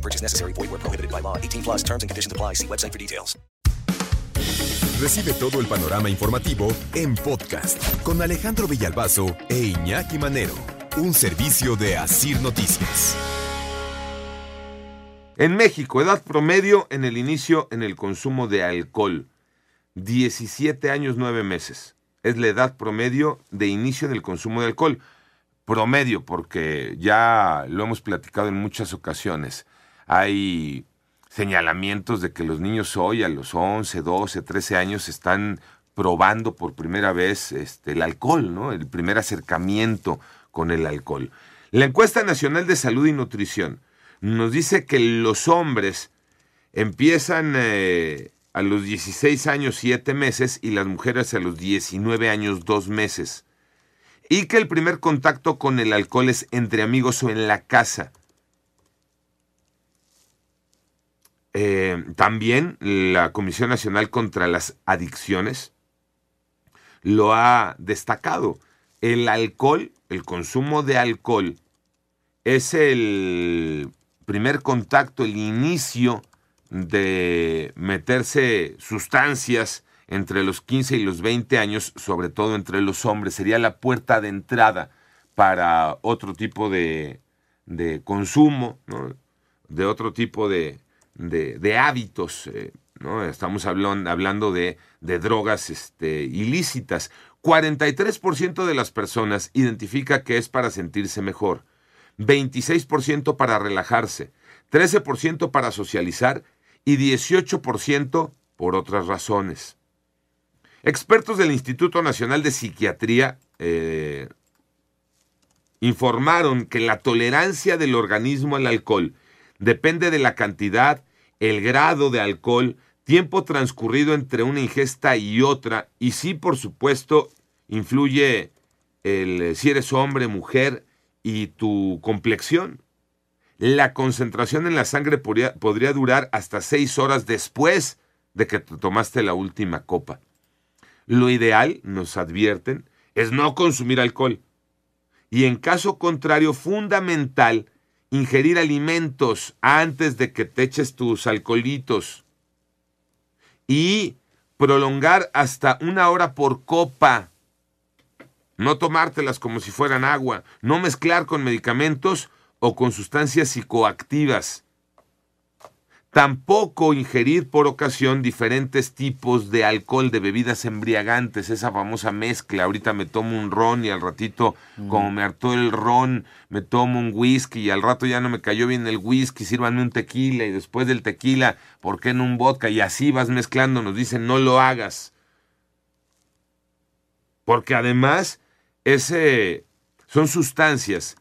No purchase necessary. Void where prohibited by law. 18 plus terms and conditions apply. See website for details. Recibe todo el panorama informativo en podcast con Alejandro Villalbazo e Iñaki Manero. Un servicio de Asir Noticias. En México, edad promedio en el inicio en el consumo de alcohol. 17 años 9 meses. Es la edad promedio de inicio en el consumo de alcohol. Promedio, porque ya lo hemos platicado en muchas ocasiones. Hay señalamientos de que los niños hoy a los 11, 12, 13 años están probando por primera vez este, el alcohol, ¿no? El primer acercamiento con el alcohol. La encuesta nacional de salud y nutrición nos dice que los hombres empiezan eh, a los 16 años 7 meses y las mujeres a los 19 años 2 meses. Y que el primer contacto con el alcohol es entre amigos o en la casa. Eh, también la Comisión Nacional contra las Adicciones lo ha destacado. El alcohol, el consumo de alcohol, es el primer contacto, el inicio de meterse sustancias entre los 15 y los 20 años, sobre todo entre los hombres, sería la puerta de entrada para otro tipo de, de consumo, de otro tipo de, de, hábitos. eh, ¿no? Estamos hablando, hablando de, de drogas este, ilícitas. 43% de las personas identifica que es para sentirse mejor, 26% para relajarse, 13% para socializar y 18% por otras razones. Expertos del Instituto Nacional de Psiquiatría eh, informaron que la tolerancia del organismo al alcohol depende de la cantidad, el grado de alcohol, tiempo transcurrido entre una ingesta y otra, y sí, por supuesto, influye el, si eres hombre, mujer y tu complexión. La concentración en la sangre podría, podría durar hasta seis horas después de que te tomaste la última copa. Lo ideal, nos advierten, es no consumir alcohol. Y en caso contrario, fundamental, ingerir alimentos antes de que te eches tus alcoholitos. Y prolongar hasta una hora por copa. No tomártelas como si fueran agua. No mezclar con medicamentos o con sustancias psicoactivas. Tampoco ingerir por ocasión diferentes tipos de alcohol, de bebidas embriagantes, esa famosa mezcla. Ahorita me tomo un ron y al ratito, como me hartó el ron, me tomo un whisky y al rato ya no me cayó bien el whisky, sírvanme un tequila y después del tequila, ¿por qué no un vodka? Y así vas mezclando, nos dicen, no lo hagas. Porque además, ese son sustancias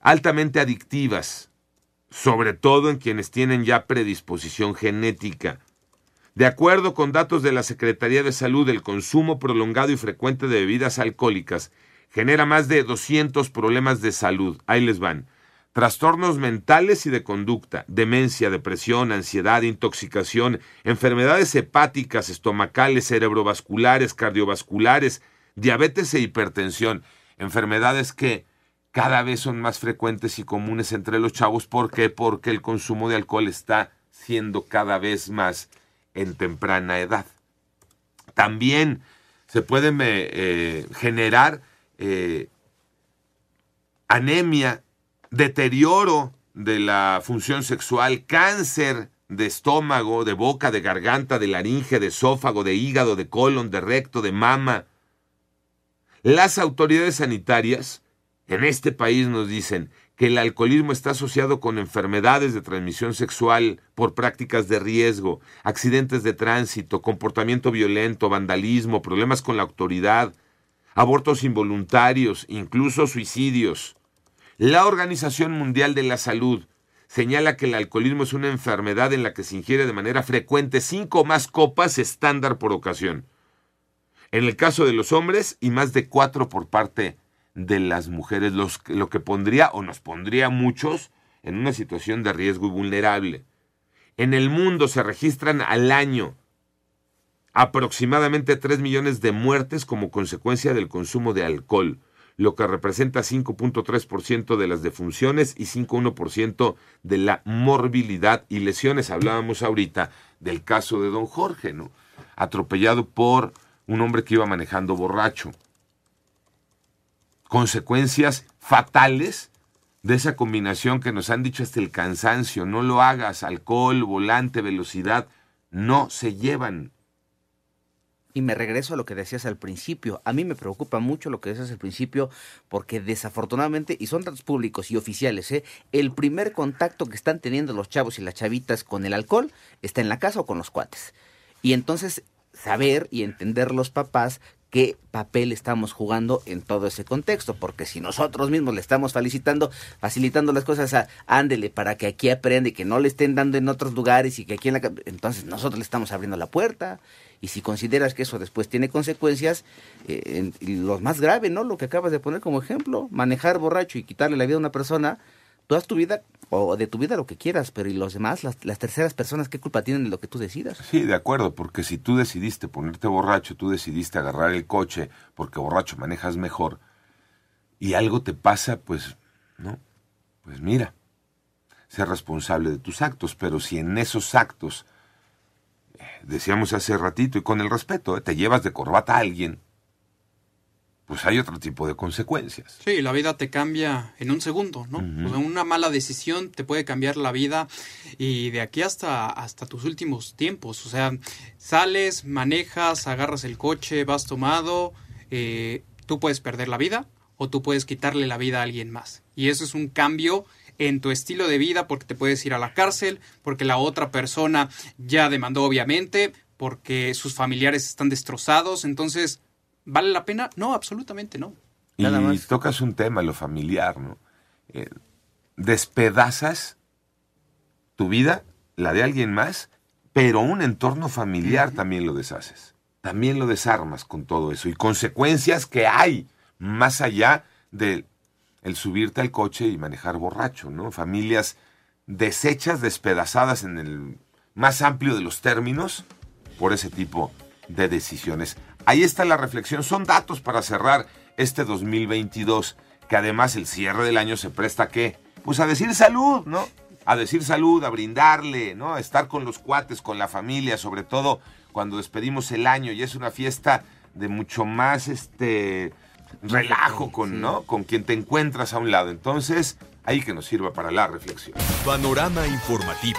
altamente adictivas sobre todo en quienes tienen ya predisposición genética. De acuerdo con datos de la Secretaría de Salud, el consumo prolongado y frecuente de bebidas alcohólicas genera más de 200 problemas de salud. Ahí les van. Trastornos mentales y de conducta, demencia, depresión, ansiedad, intoxicación, enfermedades hepáticas, estomacales, cerebrovasculares, cardiovasculares, diabetes e hipertensión, enfermedades que cada vez son más frecuentes y comunes entre los chavos. ¿Por qué? Porque el consumo de alcohol está siendo cada vez más en temprana edad. También se puede eh, generar eh, anemia, deterioro de la función sexual, cáncer de estómago, de boca, de garganta, de laringe, de esófago, de hígado, de colon, de recto, de mama. Las autoridades sanitarias en este país nos dicen que el alcoholismo está asociado con enfermedades de transmisión sexual por prácticas de riesgo, accidentes de tránsito, comportamiento violento, vandalismo, problemas con la autoridad, abortos involuntarios, incluso suicidios. La Organización Mundial de la Salud señala que el alcoholismo es una enfermedad en la que se ingiere de manera frecuente cinco o más copas estándar por ocasión. En el caso de los hombres y más de cuatro por parte de las mujeres, lo que pondría o nos pondría a muchos en una situación de riesgo y vulnerable. En el mundo se registran al año aproximadamente 3 millones de muertes como consecuencia del consumo de alcohol, lo que representa 5.3% de las defunciones y 5.1% de la morbilidad y lesiones. Hablábamos ahorita del caso de don Jorge, ¿no? Atropellado por un hombre que iba manejando borracho. Consecuencias fatales de esa combinación que nos han dicho hasta el cansancio. No lo hagas, alcohol, volante, velocidad, no se llevan. Y me regreso a lo que decías al principio. A mí me preocupa mucho lo que decías al principio porque desafortunadamente, y son datos públicos y oficiales, ¿eh? el primer contacto que están teniendo los chavos y las chavitas con el alcohol está en la casa o con los cuates. Y entonces saber y entender los papás qué papel estamos jugando en todo ese contexto, porque si nosotros mismos le estamos felicitando, facilitando las cosas a ándele para que aquí aprenda y que no le estén dando en otros lugares y que aquí en la entonces nosotros le estamos abriendo la puerta y si consideras que eso después tiene consecuencias, eh, lo más grave, ¿no? Lo que acabas de poner como ejemplo, manejar borracho y quitarle la vida a una persona, tú haz tu vida o de tu vida lo que quieras, pero ¿y los demás, las, las, terceras personas, qué culpa tienen de lo que tú decidas? Sí, de acuerdo, porque si tú decidiste ponerte borracho, tú decidiste agarrar el coche porque borracho manejas mejor y algo te pasa, pues, ¿no? Pues mira, sé responsable de tus actos, pero si en esos actos decíamos hace ratito, y con el respeto, ¿eh? te llevas de corbata a alguien, pues hay otro tipo de consecuencias. Sí, la vida te cambia en un segundo, ¿no? una mala decisión te puede cambiar la vida y de aquí hasta, hasta tus últimos tiempos. O sea, sales, manejas, agarras el coche, vas tomado, eh, tú puedes perder la vida o tú puedes quitarle la vida a alguien más. Y eso es un cambio en tu estilo de vida porque te puedes ir a la cárcel, porque la otra persona ya demandó obviamente, porque sus familiares están destrozados. Entonces, ¿vale la pena? No, absolutamente no. Y tocas un tema, lo familiar, ¿no? Eh, despedazas tu vida, la de alguien más, pero un entorno familiar también lo deshaces. También lo desarmas con todo eso. Y consecuencias que hay más allá de el subirte al coche y manejar borracho, ¿no? Familias deshechas, despedazadas en el más amplio de los términos por ese tipo de decisiones. Ahí está la reflexión, son datos para cerrar este 2022, que además el cierre del año se presta a qué? Pues a decir salud, ¿no? A decir salud, a brindarle, ¿no? A estar con los cuates, con la familia, sobre todo cuando despedimos el año y es una fiesta de mucho más este relajo con, ¿no? con quien te encuentras a un lado. Entonces, ahí que nos sirva para la reflexión. Panorama informativo.